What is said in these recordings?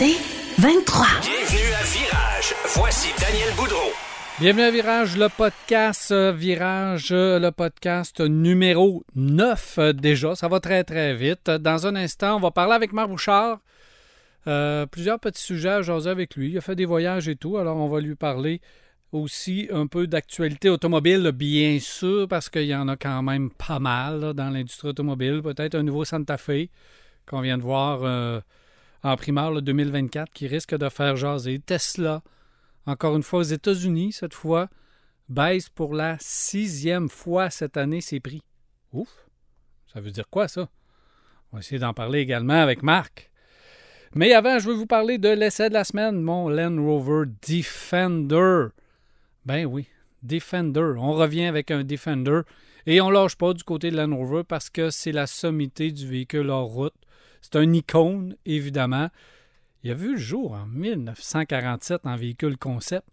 C'est 23. Bienvenue à Virage. Voici Daniel Boudreau. Bienvenue à Virage, le podcast euh, Virage, euh, le podcast numéro 9 euh, déjà. Ça va très très vite. Dans un instant, on va parler avec Marc Bouchard. Euh, plusieurs petits sujets à jaser avec lui. Il a fait des voyages et tout, alors on va lui parler aussi un peu d'actualité automobile, bien sûr, parce qu'il y en a quand même pas mal là, dans l'industrie automobile. Peut-être un nouveau Santa Fe qu'on vient de voir euh, en primeur le 2024 qui risque de faire jaser. Tesla, encore une fois aux États-Unis, cette fois, baisse pour la sixième fois cette année ses prix. Ouf! Ça veut dire quoi, ça? On va essayer d'en parler également avec Marc. Mais avant, je veux vous parler de l'essai de la semaine, mon Land Rover Defender. Ben oui, Defender. On revient avec un Defender et on lâche pas du côté de Land Rover parce que c'est la sommité du véhicule hors route. C'est un icône, évidemment. Il a vu le jour en 1947 en véhicule concept,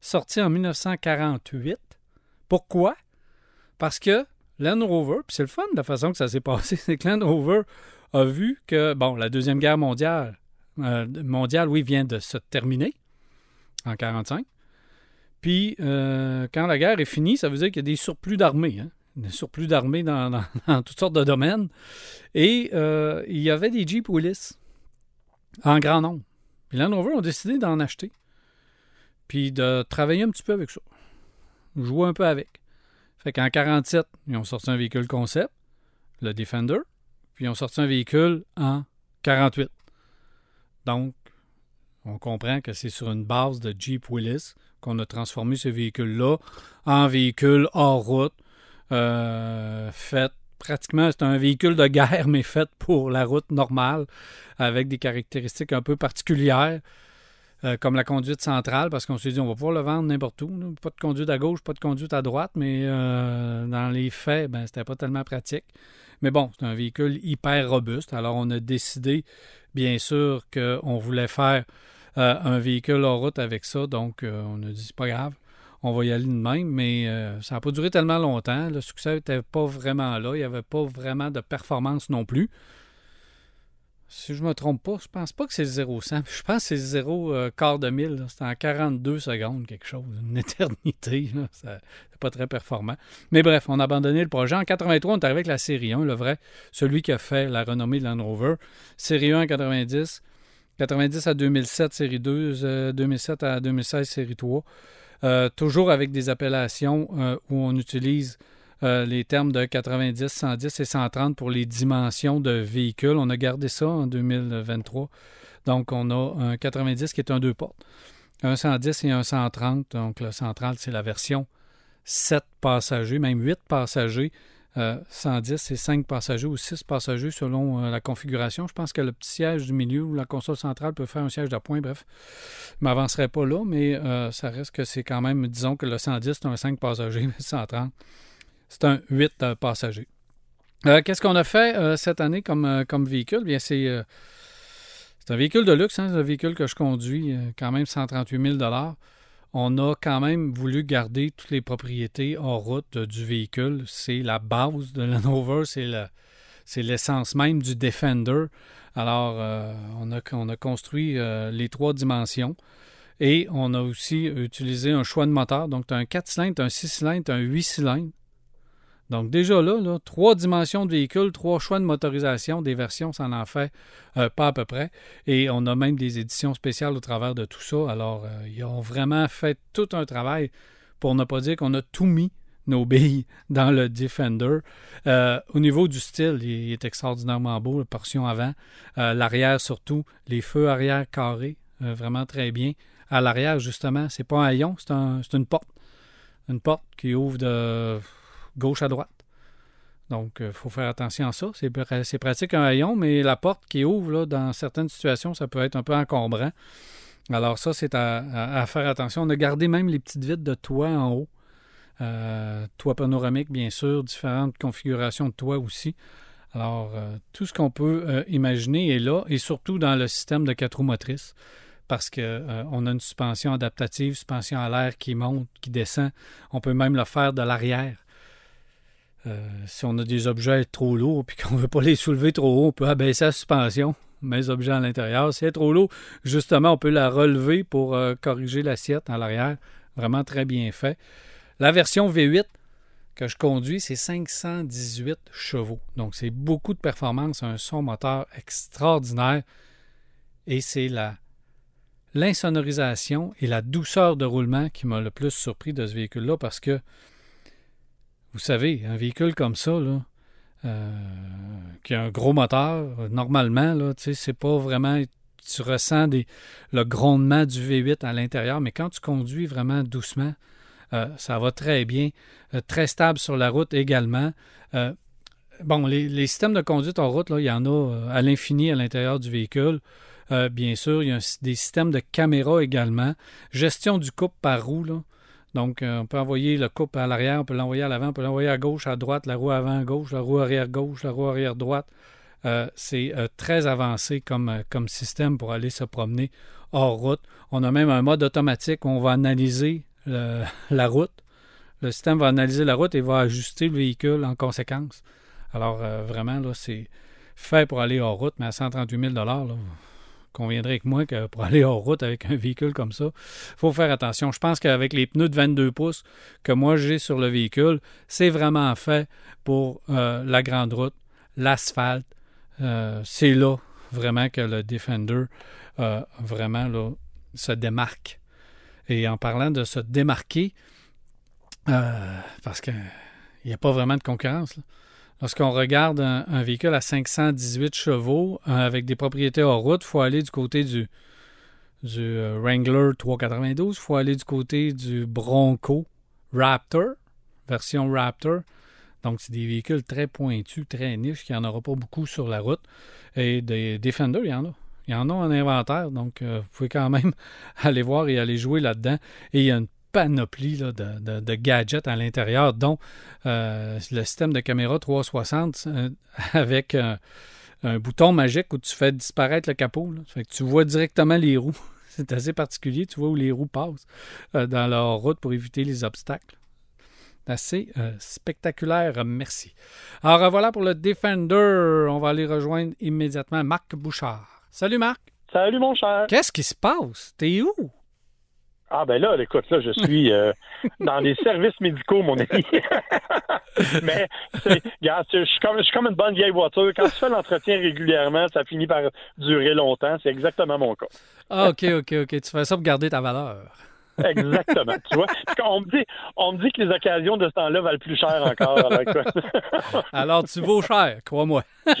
sorti en 1948. Pourquoi? Parce que Land Rover, puis c'est le fun de la façon que ça s'est passé, c'est que Land Rover a vu que, bon, la Deuxième Guerre mondiale, euh, mondiale oui, vient de se terminer en 1945. Puis, euh, quand la guerre est finie, ça veut dire qu'il y a des surplus d'armées. Hein? Des surplus d'armées dans, dans, dans, toutes sortes de domaines. Et euh, il y avait des Jeep Willis en grand nombre. Puis Land Rover ont décidé d'en acheter. Puis de travailler un petit peu avec ça. Jouer un peu avec. Fait qu'en 47, ils ont sorti un véhicule concept, le Defender. Puis ils ont sorti un véhicule en 48. Donc, on comprend que c'est sur une base de Jeep Willis qu'on a transformé ce véhicule-là en véhicule hors route, euh, fait pratiquement, c'est un véhicule de guerre, mais fait pour la route normale, avec des caractéristiques un peu particulières, euh, comme la conduite centrale, parce qu'on s'est dit, on va pouvoir le vendre n'importe où. Pas de conduite à gauche, pas de conduite à droite, mais euh, dans les faits, ben, c'était pas tellement pratique. Mais bon, c'est un véhicule hyper robuste. Alors, on a décidé, bien sûr, qu'on voulait faire un véhicule hors route avec ça. Donc, on a dit, c'est pas grave, on va y aller de même. Mais euh, ça n'a pas duré tellement longtemps. Le succès n'était pas vraiment là. Il n'y avait pas vraiment de performance non plus. Si je ne me trompe pas, je pense pas que c'est 0-100. Je pense que c'est 0 euh, quart de mille. C'est en 42 secondes, quelque chose. Une éternité. C'est pas très performant. Mais bref, on a abandonné le projet. En 83, on est arrivé avec la série 1, le vrai, celui qui a fait la renommée de Land Rover. Série 1 en 90. 90 à 2007, série 2. Euh, 2007 à 2016, série 3. Euh, toujours avec des appellations euh, où on utilise euh, les termes de 90, 110 et 130 pour les dimensions de véhicules. On a gardé ça en 2023. Donc, on a un 90 qui est un deux portes, un 110 et un 130. Donc, le 130, c'est la version 7 passagers, même 8 passagers. Euh, 110, c'est 5 passagers ou 6 passagers selon euh, la configuration. Je pense que le petit siège du milieu ou la console centrale peut faire un siège d'appoint. Bref, je ne m'avancerai pas là, mais euh, ça reste que c'est quand même, disons que le 110, c'est un 5 passagers, mais le 130, c'est un 8 euh, passagers. Euh, Qu'est-ce qu'on a fait euh, cette année comme, euh, véhicule? Bien, c'est, euh, un véhicule de luxe, hein, c'est un véhicule que je conduis, euh, quand même 138 000 On a quand même voulu garder toutes les propriétés hors route euh, du véhicule. C'est la base de Land Rover, c'est, le- c'est l'essence même du Defender. Alors, euh, on, a, on a construit euh, les trois dimensions. Et on a aussi utilisé un choix de moteur. Donc, un 4 cylindres, un 6 cylindres, un 8 cylindres. Donc déjà là, trois dimensions de véhicule, trois choix de motorisation, des versions, ça en fait euh, pas à peu près. Et on a même des éditions spéciales au travers de tout ça. Alors, euh, ils ont vraiment fait tout un travail pour ne pas dire qu'on a tout mis nos billes dans le Defender. Euh, au niveau du style, il est extraordinairement beau, la portion avant. L'arrière surtout, les feux arrière carrés, vraiment très bien. À l'arrière, justement, c'est pas un haillon, c'est une porte. Une porte qui ouvre de gauche à droite. Donc, il faut faire attention à ça. C'est, pratique un haillon, mais la porte qui ouvre, dans certaines situations, ça peut être un peu encombrant. Alors ça, c'est à, faire attention. On a gardé même les petites vitres de toit en haut. Euh, toit panoramique, bien sûr, différentes configurations de toit aussi. Alors, euh, tout ce qu'on peut euh, imaginer est là, et surtout dans le système de quatre roues motrices, parce qu'on a une suspension adaptative, suspension à l'air qui monte, qui descend. On peut même le faire de l'arrière. Si on a des objets trop lourds et qu'on ne veut pas les soulever trop haut, on peut abaisser la suspension mes objets à l'intérieur. Si elle est trop lourd, justement, on peut la relever pour euh, corriger l'assiette à l'arrière. Vraiment très bien fait. La version V8 que je conduis, c'est 518 chevaux. Donc, c'est beaucoup de performance, un son moteur extraordinaire. Et c'est la l'insonorisation et la douceur de roulement qui m'a le plus surpris de ce véhicule-là parce que, vous savez, un véhicule comme ça, euh, qui a un gros moteur, normalement, c'est pas vraiment. Tu ressens le grondement du V8 à l'intérieur, mais quand tu conduis vraiment doucement, euh, ça va très bien. Euh, très stable sur la route également. bon, les, systèmes de conduite en route, il y en a à l'infini à l'intérieur du véhicule. bien sûr, il y a des systèmes de caméra également. Gestion du couple par roue. Là. Donc, euh, on peut envoyer le couple à l'arrière, on peut l'envoyer à l'avant, on peut l'envoyer à gauche, à droite, la roue avant gauche, la roue arrière gauche, la roue arrière droite. Euh, c'est euh, très avancé comme, système pour aller se promener hors route. On a même un mode automatique où on va analyser la route. Le système va analyser la route et va ajuster le véhicule en conséquence. Alors, vraiment, là, c'est fait pour aller hors route, mais à 138 000 là, conviendrait avec moi que pour aller hors route avec un véhicule comme ça, il faut faire attention. Je pense qu'avec les pneus de 22 pouces que moi j'ai sur le véhicule, c'est vraiment fait pour euh, la grande route, l'asphalte. Euh, c'est là vraiment que le Defender euh, vraiment là, se démarque. Et en parlant de se démarquer, parce qu'il n'y a pas vraiment de concurrence. Lorsqu'on regarde un, véhicule à 518 chevaux euh, avec des propriétés hors route, il faut aller du côté du, euh, Wrangler 392, il faut aller du côté du Bronco Raptor, version Raptor. Donc, c'est des véhicules très pointus, très niches, qui n'y en aura pas beaucoup sur la route. Et des Defender, il y en a. Il y en a en inventaire, donc euh, vous pouvez quand même aller voir et aller jouer là-dedans. Et il y a une panoplie de, gadgets à l'intérieur, dont euh, le système de caméra 360 euh, avec un, bouton magique où tu fais disparaître le capot. tu vois directement les roues. C'est assez particulier, tu vois où les roues passent euh, dans leur route pour éviter les obstacles. Assez spectaculaire, merci. Alors voilà pour le Defender. On va aller rejoindre immédiatement Marc Bouchard. Salut Marc. Salut mon cher. Qu'est-ce qui se passe? T'es où? Ah ben là, écoute, là, je suis euh, dans les services médicaux, mon ami. Mais regarde, je suis comme je suis comme une bonne vieille voiture. Quand tu fais l'entretien régulièrement, ça finit par durer longtemps. C'est exactement mon cas. ah, ok, ok, ok. Tu fais ça pour garder ta valeur. Exactement. tu vois, on me dit, on me dit que les occasions de ce temps-là valent plus cher encore. Alors, tu vaux cher, crois-moi.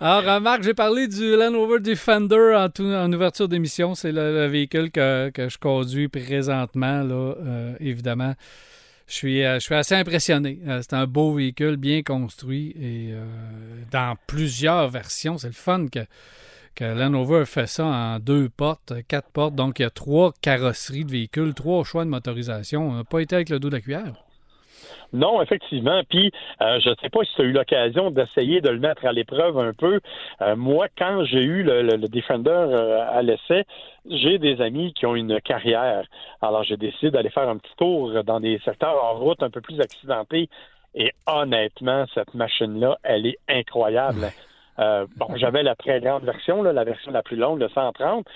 Alors, Marc, j'ai parlé du Land Rover Defender en, ouverture d'émission. C'est le, véhicule que, je conduis présentement, là, euh, évidemment. Je suis, euh, je suis assez impressionné. Euh, c'est un beau véhicule, bien construit et dans plusieurs versions. C'est le fun que, que Land Rover fait ça en deux portes, quatre portes. Donc, il y a trois carrosseries de véhicules, trois choix de motorisation. On n'a pas été avec le dos de la cuillère. Non, effectivement. Puis, euh, je ne sais pas si tu as eu l'occasion d'essayer de le mettre à l'épreuve un peu. Euh, moi, quand j'ai eu le, Defender euh, à l'essai, j'ai des amis qui ont une carrière. Alors, j'ai décidé d'aller faire un petit tour dans des secteurs en route un peu plus accidentés. Et honnêtement, cette machine-là, elle est incroyable. bon, j'avais la très grande version, la version la plus longue, le 130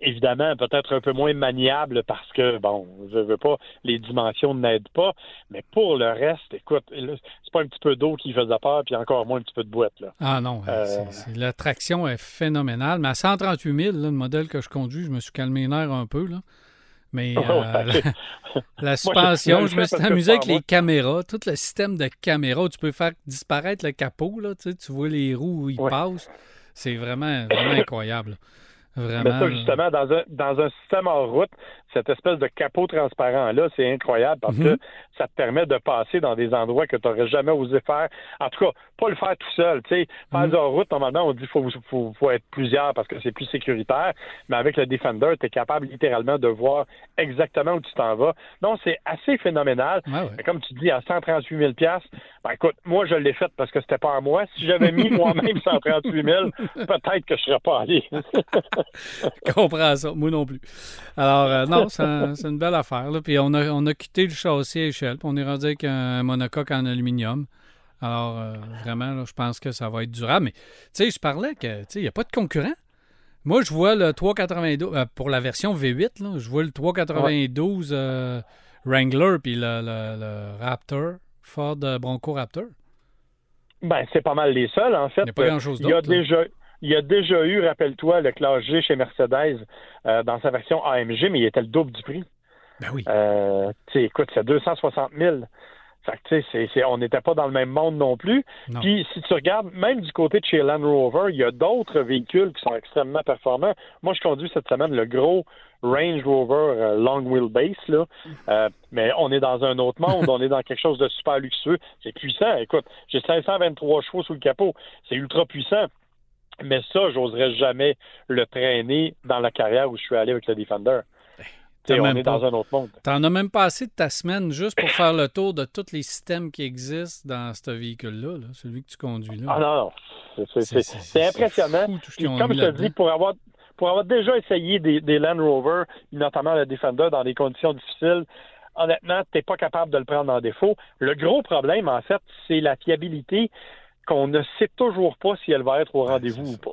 évidemment peut-être un peu moins maniable parce que, bon, je veux pas, les dimensions n'aident pas, mais pour le reste, écoute, c'est pas un petit peu d'eau qui faisait peur, puis encore moins un petit peu de boîte. Là. Ah non, euh, la traction est phénoménale, mais à 138 000, le modèle que je conduis, je me suis calmé les nerfs un peu, là. Mais euh, la, suspension, je, me suis amusé avec les caméras, tout le système de caméras où tu peux faire disparaître le capot, là, tu, vois les roues où ils passent. C'est vraiment, vraiment incroyable. Vraiment. Mais ça, justement, dans un, dans un système en route, cette espèce de capot transparent-là, c'est incroyable parce que Mhm. ça te permet de passer dans des endroits que tu n'aurais jamais osé faire. En tout cas, pas le faire tout seul. Tu sais, faire Mhm. du hors-route, normalement, on dit qu'il faut, faut, faut être plusieurs parce que c'est plus sécuritaire. Mais avec le Defender, tu es capable littéralement de voir exactement où tu t'en vas. Donc, c'est assez phénoménal. Ouais. Comme tu dis, à 138 000 ben écoute, moi, je l'ai fait parce que c'était pas à moi. Si j'avais mis moi-même 138 000, peut-être que je serais pas allé. Je comprends ça. Moi non plus. Alors, euh, non, c'est un- c'est une belle affaire. Là. Puis on a, on a quitté le châssis à échelle. Puis on est rendu avec un monocoque en aluminium. Alors, euh, vraiment, là, je pense que ça va être durable. Mais, tu sais, je parlais que, tu sais, il n'y a pas de concurrent. Moi, je vois le 392, euh, pour la version V8, là, je vois le 392 euh, Wrangler puis le, le- le Raptor, Ford euh, Bronco Raptor. Ben, c'est pas mal les seuls, en fait. Il n'y a pas grand-chose Il y a d'autre. là. Il y a déjà eu, rappelle-toi, le classe G chez Mercedes euh, dans sa version AMG, mais il était le double du prix. Ben oui. Euh, écoute, c'est 260 000. Fait que, tu sais, c'est- c'est- on n'était pas dans le même monde non plus. Non. Puis, si tu regardes, même du côté de chez Land Rover, il y a d'autres véhicules qui sont extrêmement performants. Moi, je conduis cette semaine le gros Range Rover euh, Long Wheelbase, là. Euh, mais on est dans un autre monde. on est dans quelque chose de super luxueux. C'est puissant. Écoute, j'ai 523 chevaux sous le capot. C'est ultra puissant. Mais ça, j'oserais jamais le traîner dans la carrière où je suis allé avec le Defender. T'as on est pas. dans un autre monde. T'en as même pas assez de ta semaine juste pour faire le tour de tous les systèmes qui existent dans ce véhicule-là, là, celui que tu conduis là. Ah non, non. C'est- impressionnant. fou comme je te dis, pour avoir, pour avoir déjà essayé des, des Land Rover, notamment le Defender, dans des conditions difficiles, honnêtement, tu n'es pas capable de le prendre en défaut. Le gros problème, en fait, c'est la fiabilité qu'on ne sait toujours pas si elle va être au rendez-vous ou pas.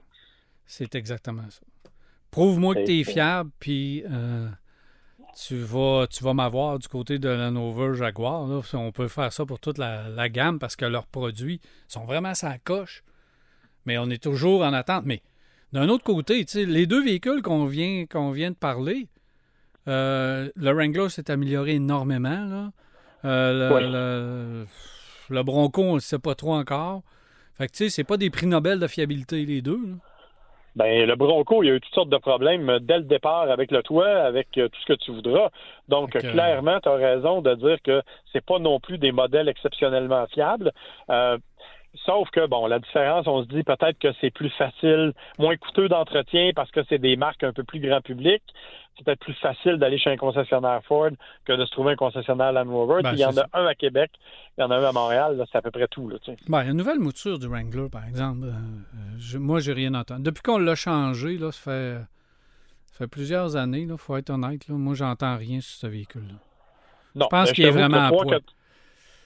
C'est exactement ça. Prouve-moi que tu es fiable, puis euh, tu vas, tu vas m'avoir du côté de la Nova Jaguar. là. On peut faire ça pour toute la, la gamme parce que leurs produits sont vraiment sa coche. Mais on est toujours en attente. Mais d'un autre côté, les deux véhicules qu'on vient, qu'on vient de parler, euh, le Wrangler s'est amélioré énormément. Là. Euh, le, Oui. le- le Bronco, on ne le sait pas trop encore. Fait que tu sais, c'est pas des prix Nobel de fiabilité, les deux. là. Ben, le Bronco, il y a eu toutes sortes de problèmes euh, dès le départ avec le toit, avec euh, tout ce que tu voudras. Donc, euh, clairement, tu as raison de dire que c'est pas non plus des modèles exceptionnellement fiables. Euh, sauf que, bon, la différence, on se dit peut-être que c'est plus facile, moins coûteux d'entretien parce que c'est des marques un peu plus grand public. C'est peut-être plus facile d'aller chez un concessionnaire Ford que de se trouver un concessionnaire Land Rover. Ben, il y en a un à Québec, il y en a un à Montréal, là, c'est à peu près tout. Là, tu sais. Ben, une nouvelle mouture du Wrangler, par exemple. Euh, euh, je- moi, j'ai rien entendu. Depuis qu'on l'a changé, là, ça fait, ça fait plusieurs années, il faut être honnête. Là, moi, j'entends rien sur ce véhicule-là. Non, Je pense qu'il est vraiment à poids. 3,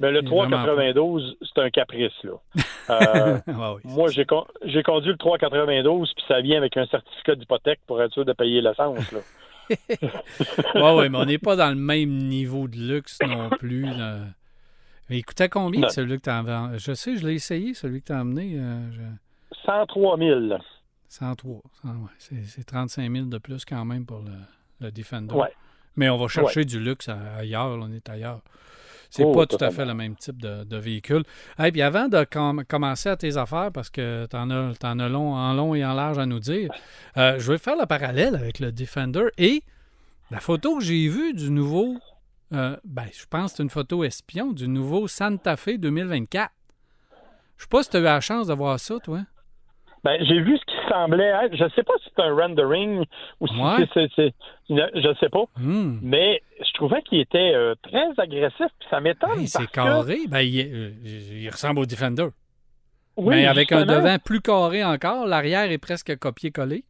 mais le vraiment à 392, c'est un caprice. Là. Euh, Ah oui, Moi, j'ai con- conduit le 392, puis ça vient avec un certificat d'hypothèque pour être sûr de payer l'essence. là. ouais, ouais, mais on n'est pas dans le même niveau de luxe non plus. là. Mais il coûtait combien, Non. celui que tu as Je sais, je l'ai essayé, celui que tu as amené. euh, je- 103 000. 103. cent- ouais, c'est c'est 35 000 de plus quand même pour le, le Defender. Ouais. Mais on va chercher du luxe ailleurs, là, on est ailleurs. C'est Oh, pas tout à fait le même type de, de véhicule. Et puis avant de com- commencer à tes affaires, parce que tu en as, t'en as long, en long et en large à nous dire, euh, je vais faire le parallèle avec le Defender et la photo que j'ai vue du nouveau, euh, ben, je pense que c'est une photo espion, du nouveau Santa Fe 2024. Je sais pas si tu as eu la chance de voir ça, toi. Ben, j'ai vu ce qui semblait être. Je sais pas si c'est un rendering ou si Ouais. c'est. c'est- Je sais pas. Hmm. Mais je trouvais qu'il était euh, très agressif, puis ça m'étonne. Hey, c'est que- carré. Ben, il, euh, il ressemble au Defender. Oui, mais avec un devant plus carré encore, l'arrière est presque copié-collé.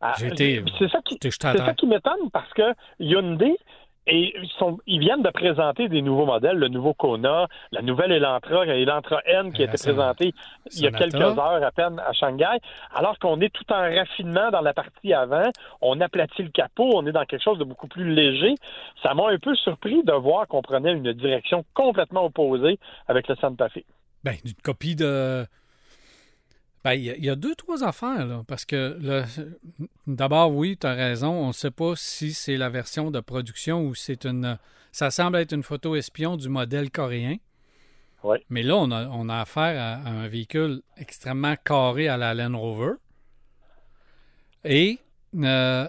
Ah, C'est ça qui, ça qui m'étonne parce que Hyundai, et ils, sont, ils viennent de présenter des nouveaux modèles, le nouveau Kona, la nouvelle Elantra, l'Elantra N qui a été présentée il y a quelques heures à peine à Shanghai, alors qu'on est tout en raffinement dans la partie avant, on aplatit le capot, on est dans quelque chose de beaucoup plus léger. Ça m'a un peu surpris de voir qu'on prenait une direction complètement opposée avec le Santa Fe. Ben, une copie de. Ben, il y, a- deux, trois affaires, là. Parce que, d'abord, oui, tu as raison. On ne sait pas si c'est la version de production ou c'est une. Ça semble être une photo espion du modèle coréen. Ouais. Mais là, on a, on a affaire à, à un véhicule extrêmement carré à la Land Rover. Et euh,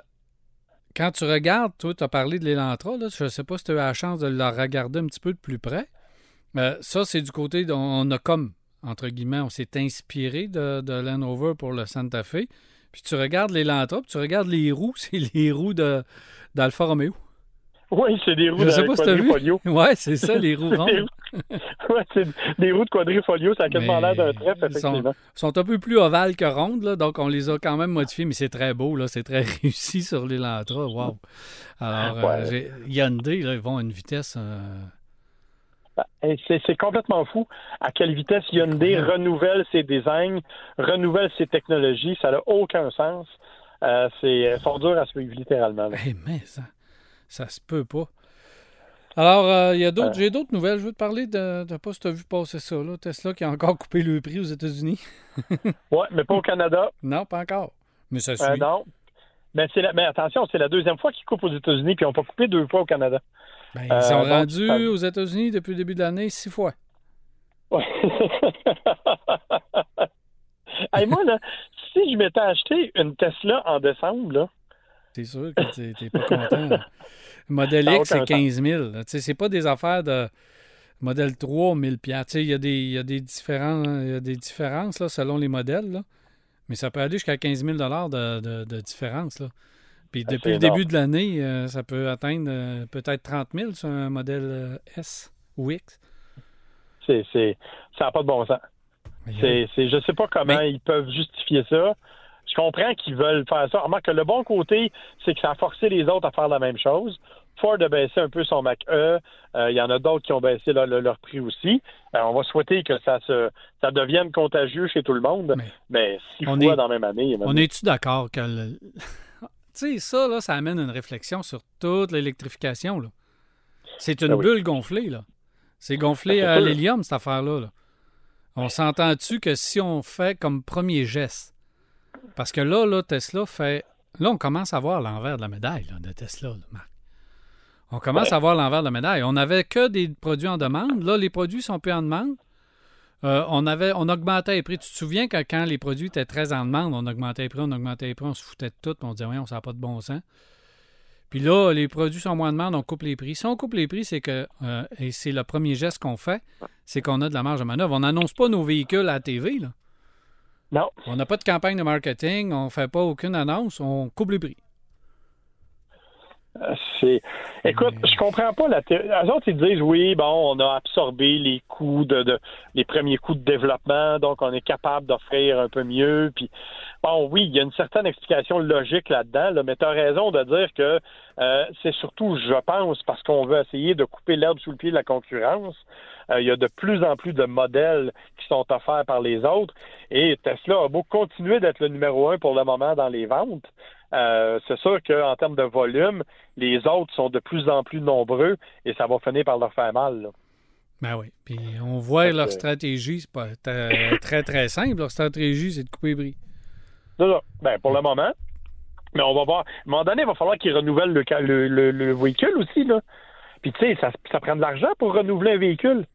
quand tu regardes, toi, tu as parlé de l'Elantra, là, je ne sais pas si tu as eu la chance de la regarder un petit peu de plus près. Euh, ça, c'est du côté dont on a comme, entre guillemets, on s'est inspiré de, de Land Rover pour le Santa Fe. Puis tu regardes l'Elantra, puis tu regardes les roues, c'est les roues de, d'Alfa Romeo. Oui, c'est des roues de quadrifolio. Ouais, c'est ça, les roues Des rondes. ouais, c'est des roues de quadrifolio, ça a quasiment l'air d'un trèfle, ils sont, effectivement. sont un peu plus ovales que rondes, là, donc on les a quand même modifiées, mais c'est très beau, là, c'est très réussi sur l'Elantra. Wow. Alors, euh, Ouais. j'ai- Hyundai, là, ils vont à une vitesse. euh, C'est complètement fou à quelle vitesse Hyundai renouvelle ses designs, renouvelle ses technologies. Ça n'a aucun sens. Euh, c'est fort dur à suivre, littéralement. hey, mais ça, ça se peut pas. Alors, euh, il y a d'autres, Euh. j'ai d'autres nouvelles. Je veux te parler de, de pas si tu as vu passer ça, là. Tesla qui a encore coupé le prix aux États-Unis. Ouais, mais pas au Canada. Non, pas encore. Mais ça suit. Euh, non. Mais, c'est la- mais attention, c'est la deuxième fois qu'ils coupent aux États-Unis, puis ils n'ont pas coupé deux fois au Canada. Ben, ils Euh, sont donc, rendus ça- aux États-Unis depuis le début de l'année six fois. Ouais. Hey, moi, là, si je m'étais acheté une Tesla en décembre, là, C'est sûr que t'es t'es pas content. là? Modèle X, c'est 15 000. là. Tu sais, c'est pas des affaires de modèle 3, 1000 piastres. Tu sais, il y a des, y a des différents, il y a des différences là, selon les modèles. là. Mais ça peut aller jusqu'à 15 000 de, de, de différence. Là. Puis depuis le énorme. début de l'année, euh, ça peut atteindre euh, peut-être 30 000 sur un modèle euh, S ou X. c'est, c'est, ça n'a pas de bon sens. Mais, C'est, c'est, je sais pas comment ils peuvent justifier ça. Je comprends qu'ils veulent faire ça. Remarque que le bon côté, c'est que ça a forcé les autres à faire la même chose. Ford a baissé un peu son Mac E. Euh, Il y en a d'autres qui ont baissé leur, leur- leur prix aussi. On va souhaiter que ça se ça devienne contagieux chez tout le monde. Mais- Mais, six On fois est- dans la même année. On est-tu d'accord que le- tu sais, ça, là, ça amène une réflexion sur toute l'électrification. là. C'est une Ah oui. bulle gonflée, là. C'est gonflé Ben, c'est à l'hélium, cette affaire-là. là. On s'entend-tu que si on fait comme premier geste, parce que là, là, Tesla fait. Là, on commence à voir l'envers de la médaille là, de Tesla, là, Marc. On commence Ouais. à voir l'envers de la médaille. On n'avait que des produits en demande. Là, les produits sont plus en demande. Euh, on avait, on augmentait les prix. Tu te souviens que quand les produits étaient très en demande, on augmentait les prix, on augmentait les prix, on se foutait de tout, on disait, ouais, on n'a pas de bon sens. Puis là, les produits sont moins en demande, on coupe les prix. Si on coupe les prix, c'est que, euh, et c'est le premier geste qu'on fait, c'est qu'on a de la marge de manœuvre. On n'annonce pas nos véhicules à la TV, là. Non. On n'a pas de campagne de marketing, on ne fait pas aucune annonce, on coupe les prix. C'est... Écoute, je comprends pas la thé- Les autres, ils disent oui, bon, on a absorbé les coûts de, de- les premiers coûts de développement, donc on est capable d'offrir un peu mieux. Puis bon, oui, il y a une certaine explication logique là-dedans, là, mais tu as raison de dire que euh, c'est surtout, je pense, parce qu'on veut essayer de couper l'herbe sous le pied de la concurrence. Euh, il y a de plus en plus de modèles qui sont offerts par les autres. Et Tesla a beau continuer d'être le numéro un pour le moment dans les ventes. Euh, c'est sûr qu'en termes de volume, les autres sont de plus en plus nombreux et ça va finir par leur faire mal. là. Ben oui. Puis on voit leur stratégie, c'est pas très, très, simple. Leur stratégie, c'est de couper les. C'est ça. Ben, pour le moment. Mais on va voir. À un moment donné, il va falloir qu'ils renouvellent le, ca- le, le- le véhicule aussi. Là. Puis tu sais, ça, ça prend de l'argent pour renouveler un véhicule.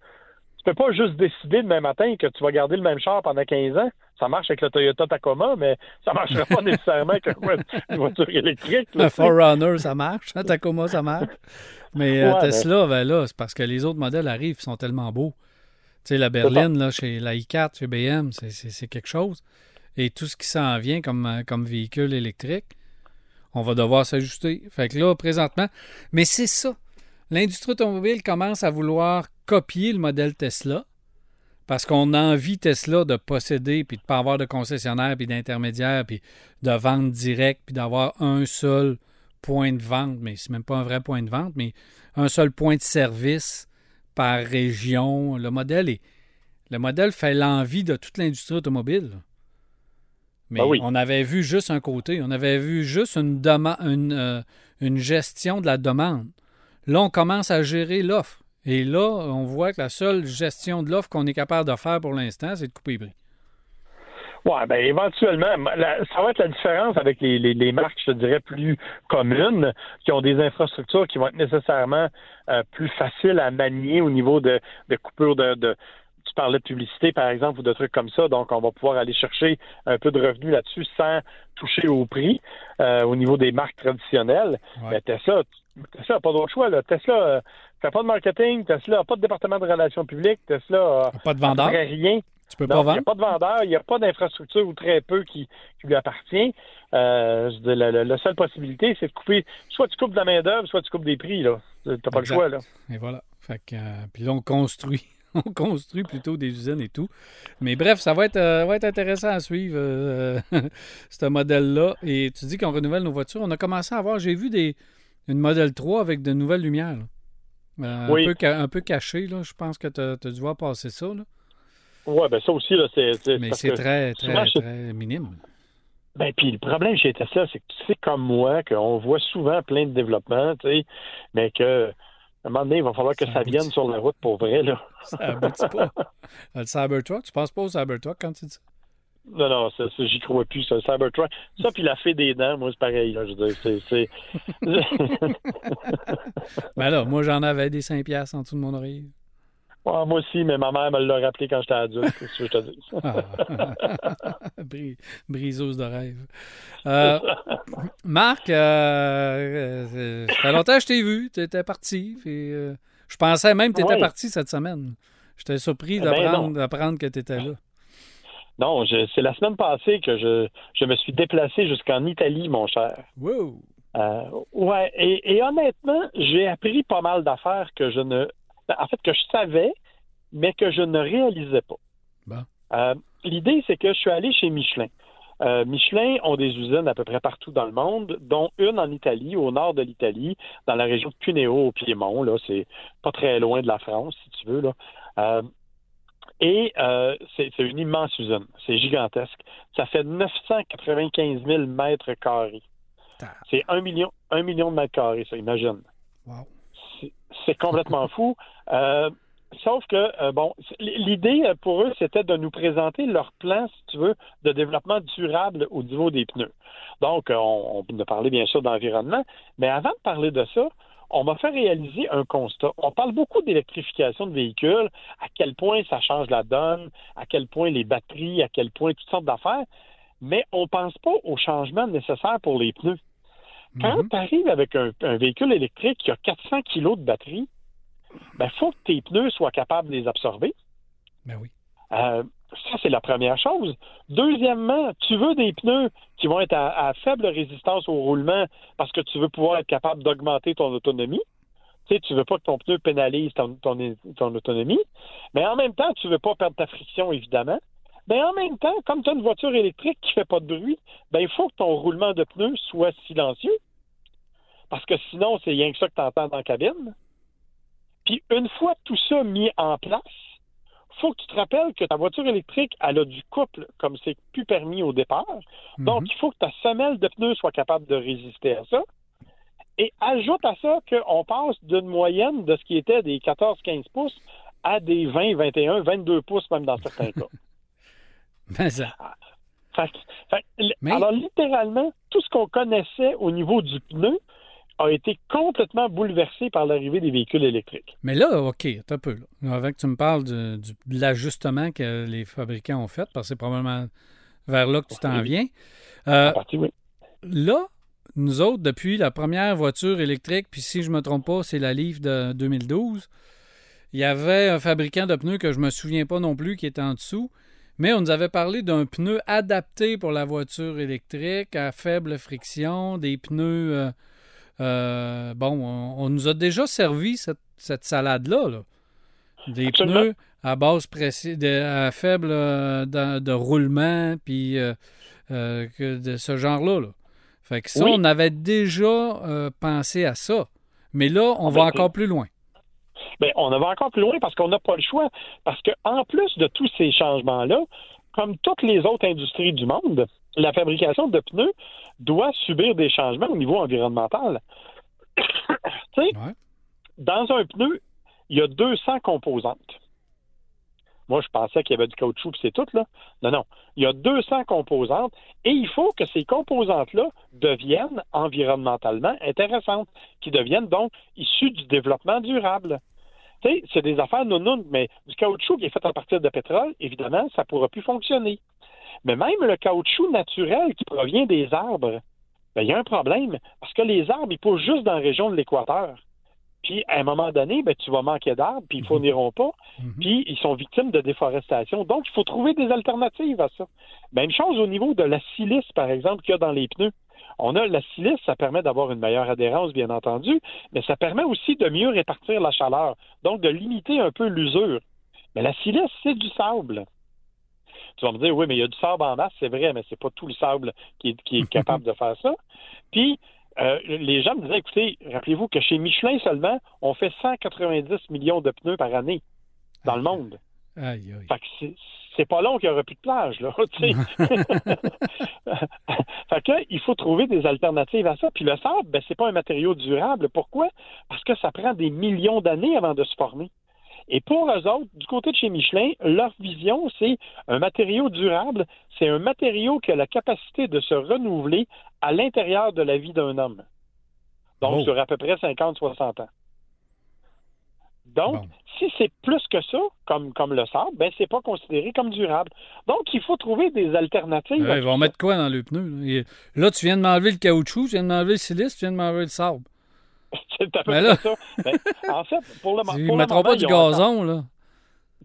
Tu peux pas juste décider demain matin que tu vas garder le même char pendant 15 ans. Ça marche avec le Toyota Tacoma, mais ça marchera pas nécessairement avec une voiture électrique. là, Le. Forerunner, ça marche. Le Tacoma, ça marche. Mais euh, Ouais, Tesla, ben là, c'est parce que les autres modèles arrivent, ils sont tellement beaux. Tu sais, la berline, là, chez la i4, chez BM, c'est quelque chose. Et tout ce qui s'en vient comme, euh, comme véhicule électrique, on va devoir s'ajuster. Fait que là, présentement, mais c'est ça. L'industrie automobile commence à vouloir copier le modèle Tesla parce qu'on a envie Tesla de posséder puis de pas avoir de concessionnaire puis d'intermédiaire puis de vente directe puis d'avoir un seul point de vente, mais c'est même pas un vrai point de vente, mais un seul point de service par région. Le modèle est le modèle fait l'envie de toute l'industrie automobile. Mais Ben oui. on avait vu juste un côté, on avait vu juste une, euh, une gestion de la demande. Là, on commence à gérer l'offre. Et là, on voit que la seule gestion de l'offre qu'on est capable de faire pour l'instant, c'est de couper les prix. Ouais, ben éventuellement, la- ça va être la différence avec les, les, les marques, je dirais, plus communes, qui ont des infrastructures qui vont être nécessairement euh, plus faciles à manier au niveau de, de coupure de, de tu parlais de publicité, par exemple, ou de trucs comme ça, donc on va pouvoir aller chercher un peu de revenus là-dessus sans toucher au prix euh, au niveau des marques traditionnelles. Ouais. Mais Tesla, Tesla n'a pas d'autre choix. Là. Tesla fait pas de marketing, Tesla n'a pas de département de relations publiques, Tesla a Pas de vendeur. rien. Tu peux Non, pas il n'y vendre? a pas de vendeur, il n'y a pas d'infrastructure ou très peu qui, qui lui appartient. Euh, la, la- la seule possibilité, c'est de couper. Soit tu coupes de la main-d'œuvre, soit tu coupes des prix. là. T'as pas Exact. le choix. là. Et voilà. Fait que, euh, puis là, on construit. On construit plutôt des usines et tout. Mais bref, ça va être, euh, va être intéressant à suivre, euh, ce modèle-là. Et tu dis qu'on renouvelle nos voitures. On a commencé à avoir, j'ai vu des, une Model 3 avec de nouvelles lumières. là. Euh, Oui. un, peu, ca- un peu cachées. Là. Je pense que tu as, dû voir passer ça. Là. Ouais, ben ça aussi, là, c'est. Mais c'est très, souvent, très, très minime. Ben, puis le problème chez Tesla, c'est que tu sais comme moi qu'on voit souvent plein de développements, tu sais, mais que à un moment donné, il va falloir que Ça vienne sur la route pour vrai, là. Ça aboutit pas. Le Cybertruck, tu penses pas au Cybertruck quand tu dis ça? Non, non, ça, ça, j'y crois plus, ça. Cybertruck. Ça, puis la fée des dents, moi, c'est pareil, là. Je veux dire, c'est. c'est... Ben là, moi, j'en avais des 5 piastres en dessous de mon oreille. Ouais, moi aussi, mais ma mère me l'a rappelé quand j'étais adulte, c'est ce que je te dis? Ah. Bri- Briseuse de rêve. Euh, Marc, euh, euh, ça fait longtemps que je t'ai vu. Tu étais parti. puis, euh, je pensais même que tu étais parti cette semaine. J'étais surpris Ben d'apprendre d'apprendre que tu étais là. Non, c'est la semaine passée que je, je me suis déplacé jusqu'en Italie, mon cher. Wow! Euh, ouais, et, et honnêtement, j'ai appris pas mal d'affaires que je ne. En fait, que je savais, mais que je ne réalisais pas. Bon. Euh, L'idée, c'est que je suis allé chez Michelin. Euh, Michelin ont des usines à peu près partout dans le monde, dont une en Italie, au nord de l'Italie, dans la région de Cuneo, au Piémont. Là, c'est pas très loin de la France, si tu veux. Là. Et euh, c'est une immense usine. C'est gigantesque. Ça fait 995 000 mètres carrés. C'est un million, un million de mètres carrés, ça, imagine. Wow. C'est- complètement fou. Euh, sauf que, euh, bon, l'idée pour eux, c'était de nous présenter leur plan, si tu veux, de développement durable au niveau des pneus. Donc, on, on a parlé bien sûr d'environnement, mais avant de parler de ça, on m'a fait réaliser un constat. On parle beaucoup d'électrification de véhicules, à quel point ça change la donne, à quel point les batteries, à quel point toutes sortes d'affaires, mais on ne pense pas aux changements nécessaires pour les pneus. Quand Mhm. tu arrives avec un, un véhicule électrique qui a 400 kilos de batterie, ben faut que tes pneus soient capables de les absorber. Ben oui. Euh, ça, c'est la première chose. Deuxièmement, tu veux des pneus qui vont être à, faible résistance au roulement parce que tu veux pouvoir être capable d'augmenter ton autonomie. Tu sais, tu veux pas que ton pneu pénalise ton, ton- ton autonomie. Mais en même temps, tu veux pas perdre ta friction, évidemment. Mais en même temps, comme tu as une voiture électrique qui fait pas de bruit, ben, il faut que ton roulement de pneus soit silencieux. Parce que sinon, c'est rien que ça que tu entends dans la cabine. Puis une fois tout ça mis en place, faut que tu te rappelles que ta voiture électrique, elle a du couple, comme c'est plus permis au départ. Donc, Mhm. il faut que ta semelle de pneus soit capable de résister à ça. Et ajoute à ça qu'on passe d'une moyenne de ce qui était des 14-15 pouces à des 20, 21, 22 pouces, même dans certains cas. Ben ça. Fait fait l- Mais- Alors, littéralement, tout ce qu'on connaissait au niveau du pneu a été complètement bouleversé par l'arrivée des véhicules électriques. Mais là, OK, un peu. Là. Avant que tu me parles de l'ajustement que les fabricants ont fait, parce que c'est probablement vers là que tu t'en viens. Euh, À partir, oui. là, nous autres, depuis la première voiture électrique, puis si je ne me trompe pas, c'est la Leaf de 2012, il y avait un fabricant de pneus que je ne me souviens pas non plus qui était en dessous, mais on nous avait parlé d'un pneu adapté pour la voiture électrique à faible friction, des pneus... euh, euh, bon, on, on nous a déjà servi cette, cette salade-là. là. Des Absolument. pneus à base précise, de, à faible euh, de, de roulement, puis euh, que de ce genre-là. là. Fait que ça, Oui. on avait déjà pensé à ça. Mais là, on va ben, encore plus loin. Bien, on va encore plus loin parce qu'on n'a pas le choix. Parce que en plus de tous ces changements-là, comme toutes les autres industries du monde, la fabrication de pneus doit subir des changements au niveau environnemental. tu sais, Ouais. dans un pneu, il y a 200 composantes. Moi, je pensais qu'il y avait du caoutchouc, c'est tout, là. Non, non. Il y a 200 composantes et il faut que ces composantes-là deviennent environnementalement intéressantes, qui deviennent donc issues du développement durable. Tu sais, c'est des affaires non mais du caoutchouc qui est fait à partir de pétrole, évidemment, ça ne pourra plus fonctionner. Mais même le caoutchouc naturel qui provient des arbres, ben, il y a un problème, parce que les arbres, ils poussent juste dans la région de l'équateur. Puis, à un moment donné, ben, tu vas manquer d'arbres, puis ils ne fourniront pas, Mhm. puis ils sont victimes de déforestation. Donc, il faut trouver des alternatives à ça. Même chose au niveau de la silice, par exemple, qu'il y a dans les pneus. On a la silice, ça permet d'avoir une meilleure adhérence, bien entendu, mais ça permet aussi de mieux répartir la chaleur, donc de limiter un peu l'usure. Mais la silice, c'est du sable. Tu vas me dire, oui, mais il y a du sable en masse, c'est vrai, mais c'est pas tout le sable qui est, qui est capable de faire ça. Puis, euh, les gens me disaient, écoutez, rappelez-vous que chez Michelin seulement, on fait 190 millions de pneus par année dans le monde. Aïe, aïe. Fait que c'est- pas long qu'il n'y aura plus de plage, là. fait que, il faut trouver des alternatives à ça. Puis le sable, ben, c'est pas un matériau durable. Pourquoi? Parce que ça prend des millions d'années avant de se former. Et pour eux autres, du côté de chez Michelin, leur vision, c'est un matériau durable, c'est un matériau qui a la capacité de se renouveler à l'intérieur de la vie d'un homme. Donc, Oh. sur à peu près 50-60 ans. Donc, Bon. si c'est plus que ça, comme, comme le sable, ben c'est pas considéré comme durable. Donc, il faut trouver des alternatives. ils vont mettre quoi dans le pneu? Là, tu viens de m'enlever le caoutchouc, tu viens de m'enlever le silice, tu viens de m'enlever le sable. C'est à peu Mais près là- ça. Ben, en fait, pour le, Ils pour ne le moment, pas du ils ont encore- gazon, là.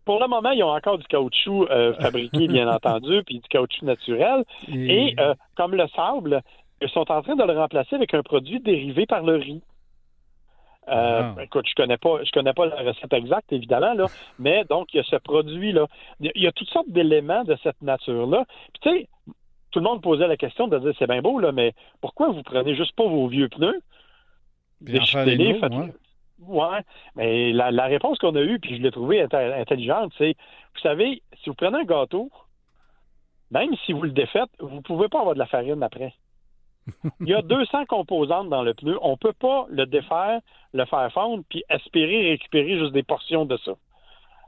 pour le moment, ils ont encore du caoutchouc euh, fabriqué, bien entendu, puis du caoutchouc naturel. Et euh, comme le sable, ils sont en train de le remplacer avec un produit dérivé par le riz. Euh, Ah. Écoute, je connais pas, je connais pas la recette exacte, évidemment, là, mais donc il y a ce produit-là. Il y a toutes sortes d'éléments de cette nature-là. Puis tu sais, tout le monde posait la question de dire c'est bien beau, là, mais pourquoi vous prenez juste pas vos vieux pneus? Puis en faire déchirez-les, des nouveaux, ouais. Ouais, mais la, la réponse qu'on a eue, puis je l'ai trouvée intelligente, c'est, vous savez, si vous prenez un gâteau, même si vous le défaites, vous pouvez pas avoir de la farine après. Il y a 200 composantes dans le pneu. On peut pas le défaire, le faire fondre, puis espérer récupérer juste des portions de ça.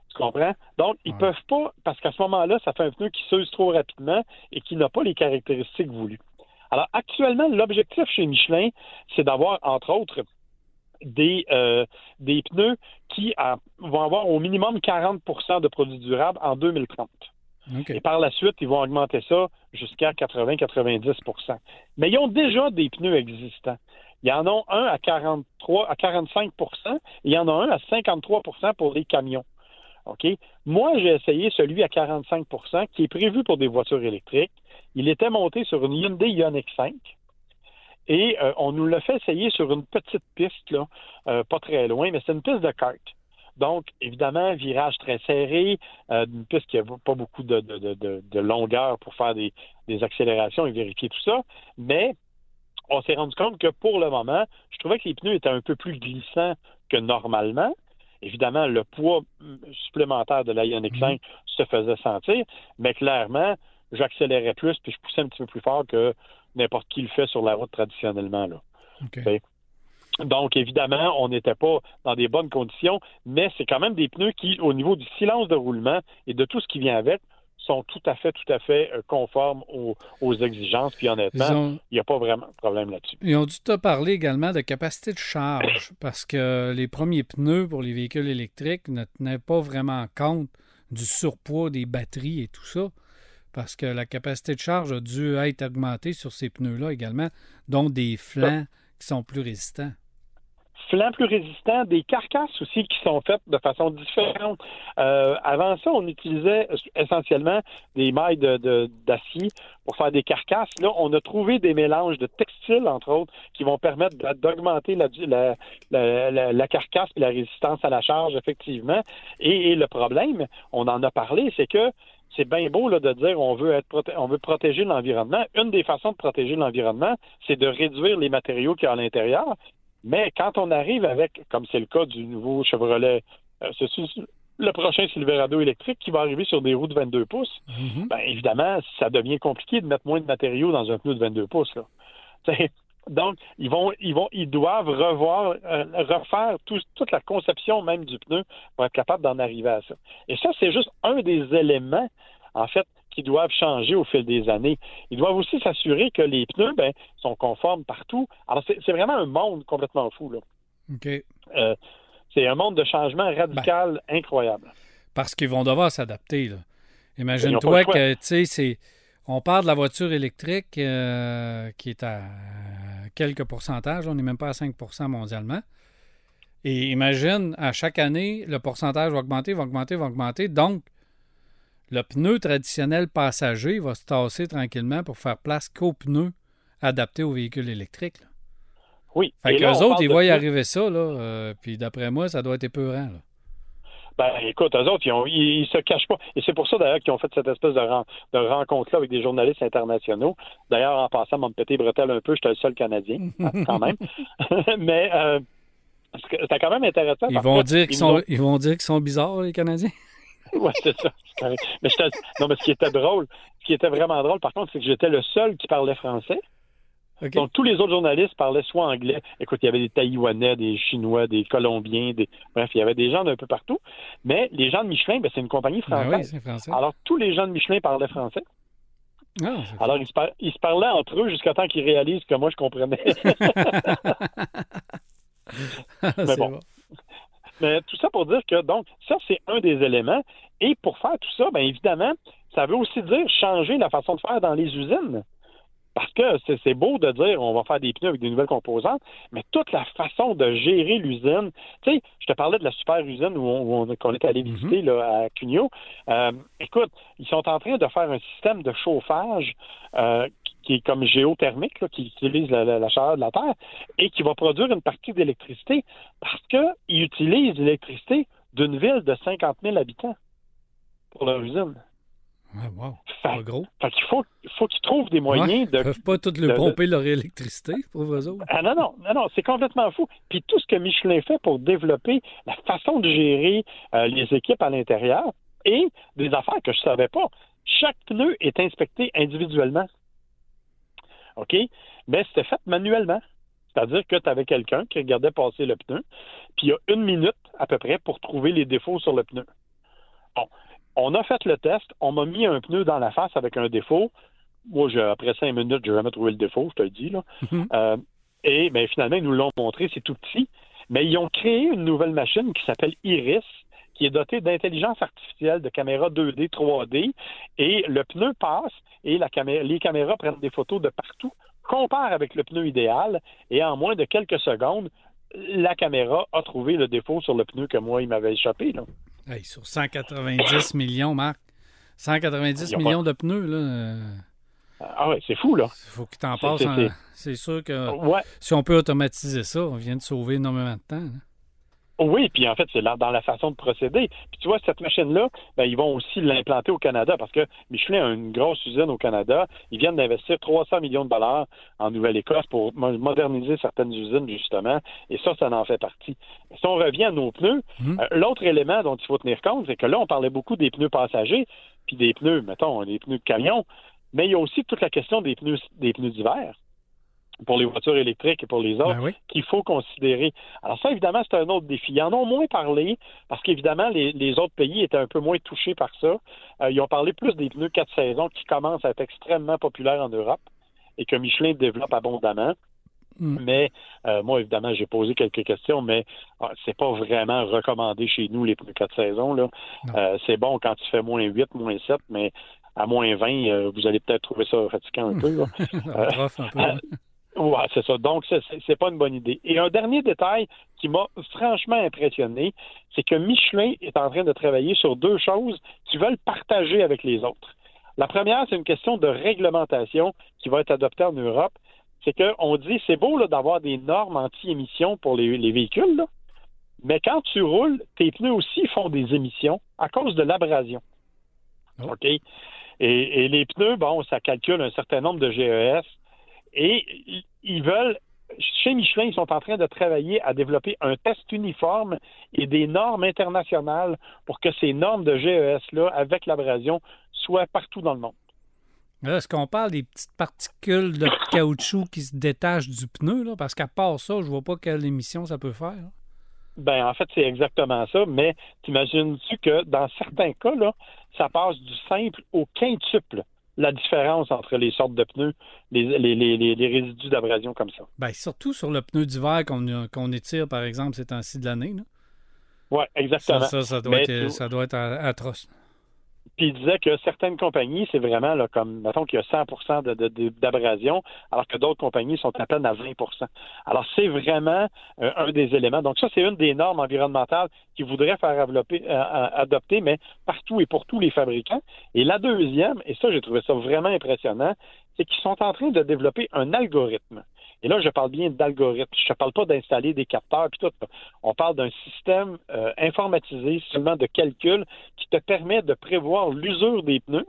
Tu comprends? Donc, ils Ouais. peuvent pas, parce qu'à ce moment-là, ça fait un pneu qui s'use trop rapidement et qui n'a pas les caractéristiques voulues. Alors, actuellement, l'objectif chez Michelin, c'est d'avoir, entre autres, des, euh, des pneus qui euh, vont avoir au minimum 40% de produits durables en 2030. OK. Et par la suite, ils vont augmenter ça jusqu'à 80-90% Mais ils ont déjà des pneus existants. Il y en a un à 43, à 45% et il y en a un à 53% pour les camions. OK? Moi, j'ai essayé celui à 45% qui est prévu pour des voitures électriques. Il était monté sur une Hyundai Ioniq 5. Et euh, on nous l'a fait essayer sur une petite piste, là, euh, pas très loin, mais c'est une piste de kart. Donc, évidemment, virage très serré, euh, une piste qui n'a pas beaucoup de, de, de, de, de longueur pour faire des, des accélérations et vérifier tout ça. Mais on s'est rendu compte que pour le moment, je trouvais que les pneus étaient un peu plus glissants que normalement. Évidemment, le poids supplémentaire de la Ioniq 5 se faisait sentir, mais clairement, j'accélérais plus puis je poussais un petit peu plus fort que n'importe qui le fait sur la route traditionnellement. Là. Donc, évidemment, on n'était pas dans des bonnes conditions, mais c'est quand même des pneus qui, au niveau du silence de roulement et de tout ce qui vient avec, sont tout à fait, tout à fait euh, conformes aux, aux exigences. Puis honnêtement, ont, il n'y a pas vraiment de problème là-dessus. ils ont dû te parler également de capacité de charge parce que les premiers pneus pour les véhicules électriques ne tenaient pas vraiment compte du surpoids des batteries et tout ça. Parce que la capacité de charge a dû être augmentée sur ces pneus-là également, dont des flancs qui sont plus résistants. flancs plus résistants, des carcasses aussi qui sont faites de façon différente. Euh, avant ça, on utilisait essentiellement des mailles de- de- d'acier pour faire des carcasses. Là, on a trouvé des mélanges de textiles, entre autres, qui vont permettre d'augmenter la, la, la, carcasse et la résistance à la charge, effectivement. Et le problème, on en a parlé, c'est que c'est bien beau là, de dire on veut être on veut protéger l'environnement. Une des façons de protéger l'environnement, c'est de réduire les matériaux qu'il y a à l'intérieur. Mais quand on arrive avec, comme c'est le cas du nouveau Chevrolet, euh, le prochain Silverado électrique qui va arriver sur des roues de 22 pouces, ben évidemment, ça devient compliqué de mettre moins de matériaux dans un pneu de 22 pouces. Là. Donc, ils vont, ils vont, ils doivent revoir, euh, refaire tout- toute la conception même du pneu pour être capable d'en arriver à ça. Et ça, c'est juste un des éléments, en fait, qui doivent changer au fil des années. Ils doivent aussi s'assurer que les pneus, ben, sont conformes partout. Alors, c'est vraiment un monde complètement fou, là. OK. Euh, C'est un monde de changement radical incroyable. Parce qu'ils vont devoir s'adapter. pas Imagine-toi que, tu sais, c'est. On parle de la voiture électrique euh, qui est à quelques pourcentages, on n'est même pas à 5% mondialement. Et imagine, à chaque année, le pourcentage va augmenter, va augmenter, va augmenter. Donc, le pneu traditionnel passager va se tasser tranquillement pour faire place qu'aux pneus adaptés aux véhicules électriques. là. Oui. Fait qu'eux autres, ils vont y arriver ça, là. euh, puis d'après moi, ça doit être épeurant, là. Ben, écoute, eux autres, ils, ont- ils, ils se cachent pas. Et c'est pour ça, d'ailleurs, qu'ils ont fait cette espèce de, ren- de rencontre-là avec des journalistes internationaux. D'ailleurs, en passant, m'en péter bretelle un peu, j'étais le seul Canadien, quand même. Mais euh, c'était quand même intéressant. Ils vont, dire qu'ils ils sont, ils vont dire qu'ils sont bizarres, les Canadiens. Ouais, c'est ça. Mais non, mais ce qui était drôle, ce qui était vraiment drôle, par contre, c'est que j'étais le seul qui parlait français. Donc, tous les autres journalistes parlaient soit anglais. Écoute, il y avait des Taïwanais, des Chinois, des Colombiens, des... bref, il y avait des gens d'un peu partout. Mais les gens de Michelin, ben, c'est une compagnie Ben française. oui, c'est français. Alors, tous les gens de Michelin parlaient français. Ah, Alors, ils se, par- ils se parlaient entre eux jusqu'à temps qu'ils réalisent que moi, je comprenais. c'est bon. bon. Mais tout ça pour dire que, donc, ça, c'est un des éléments. Et pour faire tout ça, bien évidemment, ça veut aussi dire changer la façon de faire dans les usines. Parce que c'est beau de dire on va faire des pneus avec des nouvelles composantes, mais toute la façon de gérer l'usine, tu sais, je te parlais de la super usine où on, où on- qu'on est allé visiter là, à Cugno. Euh, écoute, ils sont en train de faire un système de chauffage euh, qui- qui est comme géothermique, là, qui utilise la, la- la chaleur de la Terre et qui va produire une partie d'électricité parce qu'ils utilisent l'électricité d'une ville de 50 000 habitants pour leur usine. Ouais, wow. Fait, gros. fait qu'il faut, il faut qu'ils trouvent des moyens Ouais, de Ils peuvent pas toutes le de- pomper leur électricité, pour eux autres. Ah non, non, non, non, c'est complètement fou. Puis tout ce que Michelin fait pour développer la façon de gérer euh, les équipes à l'intérieur et des affaires que je savais pas. Chaque pneu est inspecté individuellement. OK? Mais c'était fait manuellement. C'est-à-dire que tu avais quelqu'un qui regardait passer le pneu, puis il y a une minute à peu près pour trouver les défauts sur le pneu. Bon, on a fait le test, on m'a mis un pneu dans la face avec un défaut. Moi, après cinq minutes, j'ai jamais trouvé le défaut, je te le dis. Là. Mhm. Euh, et ben, finalement, ils nous l'ont montré, c'est tout petit. Mais ils ont créé une nouvelle machine qui s'appelle Iris, qui est dotée d'intelligence artificielle, de caméras 2D, 3D, et le pneu passe et la camé- les caméras prennent des photos de partout, comparent avec le pneu idéal, et en moins de quelques secondes, la caméra a trouvé le défaut sur le pneu que moi, il m'avait échappé. Là. Hey, sur 190 millions, Marc. 190 Ils ont millions de pneus, là. Ah ouais, c'est fou, là. faut que tu en C'est- passes. c'est- en- sûr que Ouais. si on peut automatiser ça, on vient de sauver énormément de temps. Oui, puis en fait, c'est dans la façon de procéder. Puis tu vois, cette machine-là, ben, ils vont aussi l'implanter au Canada parce que Michelin a une grosse usine au Canada. Ils viennent d'investir 300 millions de dollars en Nouvelle-Écosse pour mo- moderniser certaines usines, justement. Et ça, ça en fait partie. Si on revient à nos pneus, Mhm. euh, l'autre élément dont il faut tenir compte, c'est que là, on parlait beaucoup des pneus passagers, puis des pneus, mettons, des pneus de camion, mais il y a aussi toute la question des pneus, des pneus d'hiver pour les voitures électriques et pour les autres Ben oui. qu'il faut considérer. Alors ça, évidemment, c'est un autre défi. Ils en ont moins parlé parce qu'évidemment, les, les autres pays étaient un peu moins touchés par ça. Euh, ils ont parlé plus des pneus quatre saisons qui commencent à être extrêmement populaires en Europe et que Michelin développe abondamment. Mm. Mais euh, moi, évidemment, j'ai posé quelques questions, mais ah, c'est pas vraiment recommandé chez nous, les pneus quatre saisons. Là. Euh, c'est bon quand tu fais moins 8, moins 7, mais à moins 20, euh, vous allez peut-être trouver ça fatigant un peu. Là. Ça rough un peu, hein. Ouais, c'est ça. Donc, c'est- pas une bonne idée. Et un dernier détail qui m'a franchement impressionné, c'est que Michelin est en train de travailler sur deux choses qu'ils veulent partager avec les autres. La première, c'est une question de réglementation qui va être adoptée en Europe. C'est qu'on dit, c'est beau d'avoir des normes anti-émissions pour les, les véhicules, là, mais quand tu roules, tes pneus aussi font des émissions à cause de l'abrasion. Oh. OK? Et, et les pneus, bon, ça calcule un certain nombre de GES. Et ils- veulent, chez Michelin, ils sont en train de travailler à développer un test uniforme et des normes internationales pour que ces normes de GES-là, avec l'abrasion, soient partout dans le monde. Est-ce qu'on parle des petites particules de caoutchouc qui se détachent du pneu? Là? Parce qu'à part ça, je vois pas quelle émission ça peut faire. là. Ben, en fait, c'est exactement ça, mais t'imagines-tu que dans certains cas, là, ça passe du simple au quintuple, la différence entre les sortes de pneus, les, les, les, les- les résidus d'abrasion comme ça. Ben, surtout sur le pneu d'hiver qu'on étire, par exemple, ces temps-ci de l'année. Oui, exactement. Ça, ça, ça doit, Mais être, tu- ça doit être atroce. Puis il disait que certaines compagnies, c'est vraiment là, comme, mettons qu'il y a 100 de- de- de- d'abrasion, alors que d'autres compagnies sont à peine à 20% Alors c'est vraiment euh, un des éléments. Donc ça, c'est une des normes environnementales qu'ils voudraient faire euh, euh, adopter, mais partout et pour tous les fabricants. Et la deuxième, et ça, j'ai trouvé ça vraiment impressionnant, c'est qu'ils sont en train de développer un algorithme. Et là, je parle bien d'algorithme. Je ne parle pas d'installer des capteurs puis tout. On parle d'un système euh, informatisé seulement de calcul qui te permet de prévoir l'usure des pneus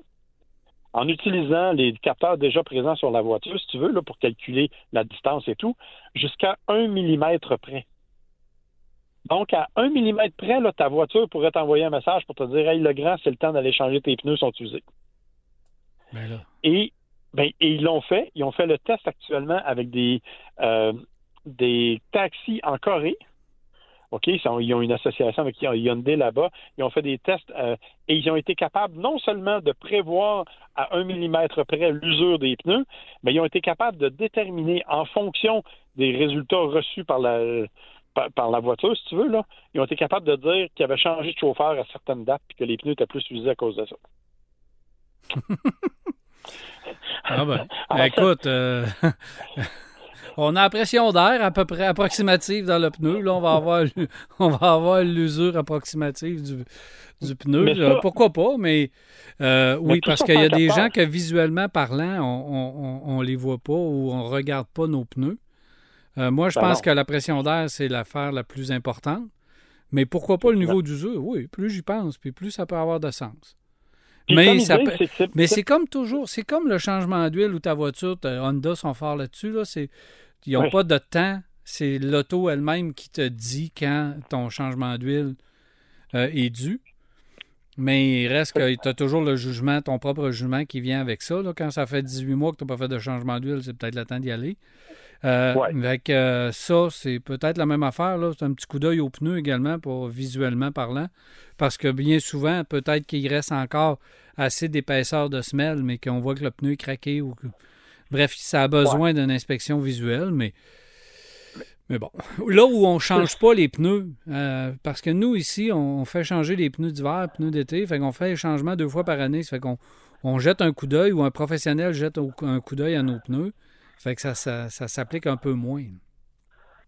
en utilisant les capteurs déjà présents sur la voiture, si tu veux, là, pour calculer la distance et tout, jusqu'à 1 mm près. Donc, à 1 mm près, là, ta voiture pourrait t'envoyer un message pour te dire Hey, le grand, c'est le temps d'aller changer tes pneus, sont usés. Ben là. Et, ben, et ils l'ont fait. Ils ont fait le test actuellement avec des, euh, des taxis en Corée. OK, ils, ont une association avec Hyundai là-bas. Ils ont fait des tests euh, et ils ont été capables non seulement de prévoir à un millimètre près l'usure des pneus, mais ils ont été capables de déterminer en fonction des résultats reçus par la, par, par la voiture, si tu veux, là, ils ont été capables de dire qu'ils avaient changé de chauffeur à certaines dates et que les pneus étaient plus usés à cause de ça. Ah ben, Alors, écoute, euh, on a la pression d'air à peu près approximative dans le pneu. Là, on va avoir, on va avoir l'usure approximative du, du pneu. Ça- Pourquoi pas, mais euh, oui, parce qu'il y a des gens que visuellement parlant, on, on, on les voit pas ou on regarde pas nos pneus. Euh, moi, je Ben pense non. que la pression d'air, c'est l'affaire la plus importante. Mais pourquoi pas le niveau d'usure? Oui, plus j'y pense, puis plus ça peut avoir de sens. Mais ça c'est- c'est- Mais c'est comme toujours, c'est comme le changement d'huile ou ta voiture, ta Honda sont forts là-dessus. Là, c'est, ils n'ont Oui. pas de temps. C'est l'auto elle-même qui te dit quand ton changement d'huile euh, est dû. Mais il reste que tu as toujours le jugement, ton propre jugement qui vient avec ça. là. Quand ça fait 18 mois que tu n'as pas fait de changement d'huile, c'est peut-être le temps d'y aller. Euh, Ouais. que, euh, ça, c'est peut-être la même affaire. là. C'est un petit coup d'œil aux pneus également, pour visuellement parlant. Parce que bien souvent, peut-être qu'il reste encore assez d'épaisseur de semelle, mais qu'on voit que le pneu est craqué ou. Bref, ça a besoin d'une inspection visuelle, mais mais bon, là où on change pas les pneus, euh, parce que nous ici, on, fait changer les pneus d'hiver, pneus d'été, fait qu'on fait les changements deux fois par année, ça fait qu'on on jette un coup d'œil ou un professionnel jette un coup d'œil à nos pneus, fait que ça, ça, ça s'applique un peu moins.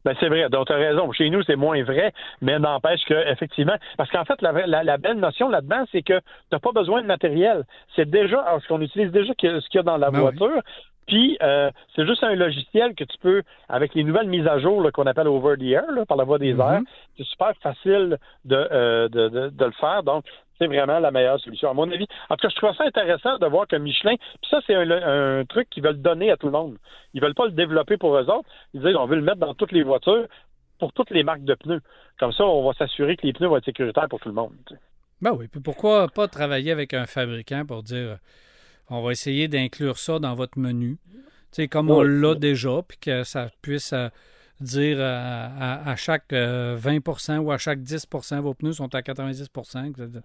Ben, c'est vrai. Donc, tu as raison. Chez nous, c'est moins vrai, mais n'empêche que, effectivement, parce qu'en fait, la, la- la belle notion là-dedans, c'est que tu n'as pas besoin de matériel. C'est déjà, alors, ce qu'on utilise déjà ce qu'il y a dans la Ben voiture. Puis, euh, c'est juste un logiciel que tu peux, avec les nouvelles mises à jour qu'on appelle over the air, là, par la voie des Mhm. airs, c'est super facile de, euh, de, de, de le faire. Donc, c'est vraiment la meilleure solution, à mon avis. En tout cas, je trouve ça intéressant de voir que Michelin, puis ça, c'est un, un truc qu'ils veulent donner à tout le monde. Ils veulent pas le développer pour eux autres. Ils disent, on veut le mettre dans toutes les voitures pour toutes les marques de pneus. Comme ça, on va s'assurer que les pneus vont être sécuritaires pour tout le monde. tu sais. Ben oui, puis pourquoi pas travailler avec un fabricant pour dire on va essayer d'inclure ça dans votre menu, comme on l'a déjà, puis que ça puisse euh, dire à, à- à chaque euh, 20% ou à chaque 10% vos pneus sont à 90 que-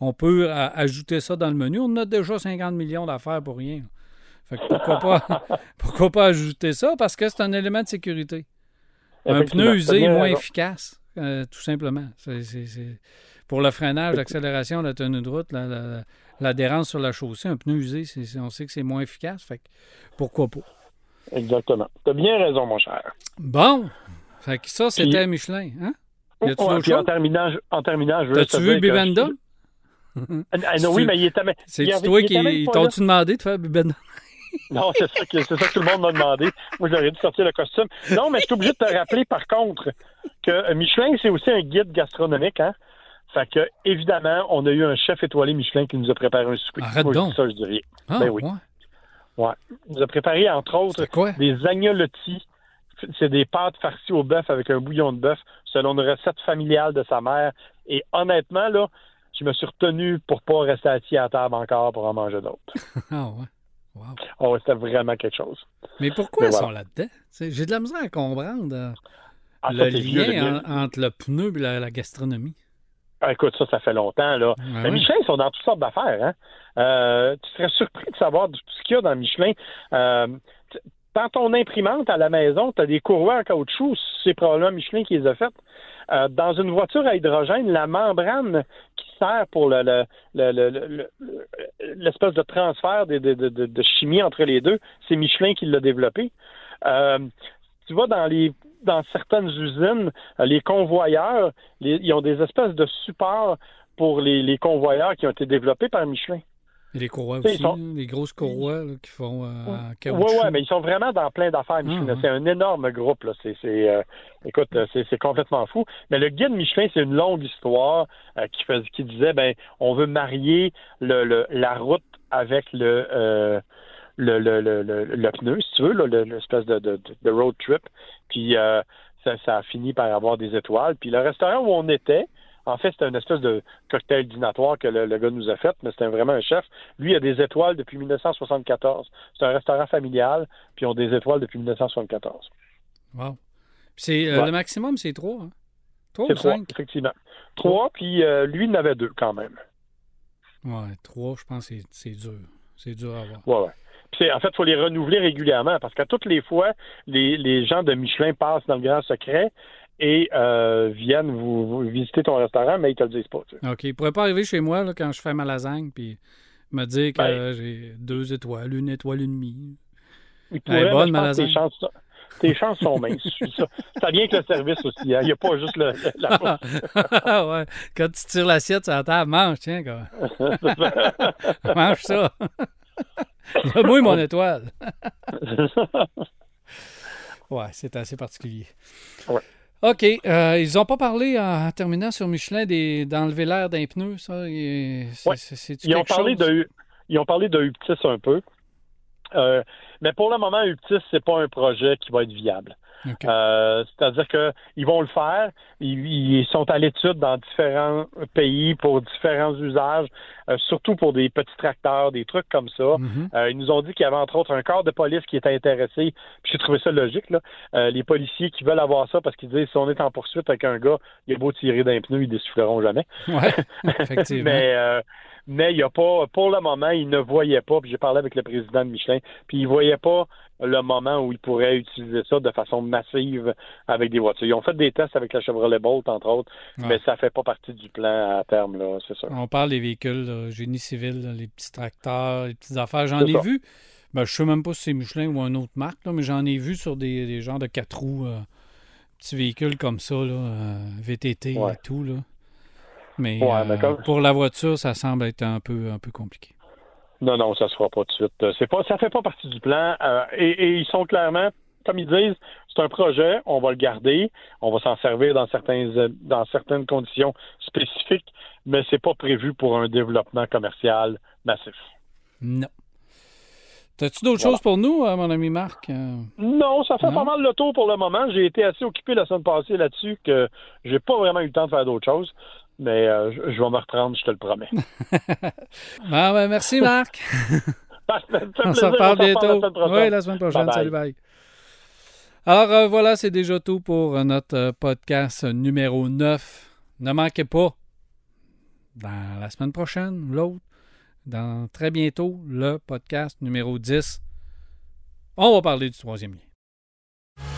On peut euh, ajouter ça dans le menu. On a déjà 50 millions d'affaires pour rien. Fait que pourquoi pas, pourquoi pas ajouter ça? Parce que c'est un élément de sécurité. Un pneu usé est moins efficace, euh, tout simplement. Pour le freinage, l'accélération, la tenue de route, la- la- l'adhérence sur la chaussée, un pneu usé, c'est- c'est- on sait que c'est moins efficace. Fait que pourquoi pas? Exactement. Tu as bien raison, mon cher. Bon, fait que ça, c'était Puis- Michelin. Hein? Y a-tu Ouais, puis en terminant, en terminant, je veux T'as-tu vu Bibenda? Ah, non, oui, mais il même. C'est-tu avait- toi qui t'ont-tu demandé de faire Bibenda? Non, c'est ça, que, c'est ça que tout le monde m'a demandé. Moi, j'aurais dû sortir le costume. Non, mais je suis obligé de te rappeler, par contre, que Michelin, c'est aussi un guide gastronomique, hein. Fait que, évidemment, on a eu un chef étoilé Michelin qui nous a préparé un souper. Arrête Moi, je dis donc. ça, je rien. Ah, Ben oui. ouais. Ouais. Il nous a préparé, entre autres, quoi? des agnolottis. C'est des pâtes farcies au bœuf avec un bouillon de bœuf, selon une recette familiale de sa mère. Et honnêtement, là, je me suis retenu pour pas rester assis à table encore pour en manger d'autres. Ah, ouais. Wow. Oh, c'était vraiment quelque chose. Mais pourquoi Mais ils voilà. sont là-dedans? J'ai de la misère à comprendre euh, Ah, le vieux, lien en- entre le pneu et la, la gastronomie. Ah, écoute, ça, ça fait longtemps, là. Ah Mais ouais. Michelin, ils sont dans toutes sortes d'affaires, hein. Euh, tu serais surpris de savoir tout ce qu'il y a dans Michelin. Euh, dans ton imprimante à la maison, tu as des courroies en caoutchouc, c'est probablement Michelin qui les a faites. Euh, dans une voiture à hydrogène, la membrane qui sert pour le, le, le, le- l'espèce de transfert de, de, de, de chimie entre les deux, c'est Michelin qui l'a développé. Euh, tu vois, dans les dans certaines usines, euh, les convoyeurs, les- ils ont des espèces de supports pour les, les convoyeurs qui ont été développés par Michelin. Et les courroies aussi, sont- les grosses courroies là, qui font euh, en Oui, caoutchouc. oui, mais ils sont vraiment dans plein d'affaires, Michelin. Ah. C'est un énorme groupe. Là. C'est, c'est, euh, écoute, euh, c'est, c'est complètement fou. Mais le guide Michelin, c'est une longue histoire euh, qui, fais- qui disait, ben, on veut marier le, le- la route avec le, euh, le, le, le, le, le pneu, si tu veux, l'espèce de, de, de road trip. Puis euh, ça, ça a fini par avoir des étoiles. Puis le restaurant où on était, en fait, c'était une espèce de cocktail dînatoire que le, le gars nous a fait, mais c'était vraiment un chef. Lui, il a des étoiles depuis 1974. C'est un restaurant familial, puis ils ont des étoiles depuis 1974. Wow. C'est, euh, Ouais. Le maximum, c'est trois. Hein? Trois ou trois, cinq? effectivement. Trois, puis euh, lui, il en avait deux quand même. Ouais, trois, je pense que c'est, dur. C'est dur à voir. Ouais, ouais. Puis en fait, il faut les renouveler régulièrement parce qu'à toutes les fois, les, les gens de Michelin passent dans le grand secret et euh, viennent vous, vous visiter ton restaurant, mais ils te le disent pas. tu sais. OK. Il pourrait pas arriver chez moi là, quand je fais ma lasagne puis me dire que Ben. euh, j'ai deux étoiles, une étoile et demie. Ils Elle est pourraient, bonne, ma que lasagne. chances, tes chances sont minces. Ça, ça vient avec le service aussi. hein. Il n'y a pas juste le, la ouais. Quand tu tires l'assiette sur la table, mange, tiens, quoi. mange ça. Moi, mon étoile. ouais, c'est assez particulier. Ouais. OK. euh, ils n'ont pas parlé, en terminant sur Michelin, d'enlever l'air d'un pneu, ça? Et Ouais. Ils ont parlé chose? de ils ont parlé de Uptis un peu. Euh, mais pour le moment, Uptis, c'est pas un projet qui va être viable. Euh, C'est-à-dire qu'ils vont le faire. Ils, ils sont à l'étude dans différents pays pour différents usages, euh, surtout pour des petits tracteurs, des trucs comme ça. Mhm. Euh, ils nous ont dit qu'il y avait entre autres un corps de police qui était intéressé. Puis j'ai trouvé ça logique. Là. Les policiers qui veulent avoir ça parce qu'ils disent si on est en poursuite avec un gars, il a beau tirer d'un pneu, ils dessouffleront jamais. Ouais, effectivement. mais mais il y a pas pour le moment, il ne voyait pas. Puis j'ai parlé avec le président de Michelin, puis il voyait pas le moment où il pourrait utiliser ça de façon massive avec des voitures. Ils ont fait des tests avec la Chevrolet Bolt entre autres, Ouais. mais ça fait pas partie du plan à terme là, c'est ça. On parle des véhicules, là, génie civil, là, les petits tracteurs, les petites affaires. J'en ai ça. vu. Ben, je sais même pas si c'est Michelin ou une autre marque, là, mais j'en ai vu sur des, des genres de quatre roues, euh, petits véhicules comme ça, là, euh, VTT Ouais. et tout. Là. Mais, Ouais, euh, mais comme- pour la voiture, ça semble être un peu, un peu compliqué. Non, non, ça se fera pas tout de suite. Euh, C'est pas, ça fait pas partie du plan. euh, et, et ils sont clairement, comme ils disent, c'est un projet, on va le garder, on va s'en servir dans certains, euh, dans certaines conditions spécifiques, mais c'est pas prévu pour un développement commercial massif. Non. T'as-tu d'autres Voilà. choses pour nous, mon ami Marc? Euh, Non, ça fait Non? pas mal le tour pour le moment. J'ai été assez occupé la semaine passée là-dessus que j'ai pas vraiment eu le temps de faire d'autres choses. Mais euh, je, je vais me reprendre, je te le promets. Ah, ben, merci, Marc. Ça On se reparle bientôt. Oui, la semaine prochaine. Bye bye. Salut, bye. Alors, euh, voilà, c'est déjà tout pour euh, notre podcast numéro 9. Ne manquez pas, dans la semaine prochaine, l'autre, dans très bientôt, le podcast numéro 10. On va parler du troisième lien.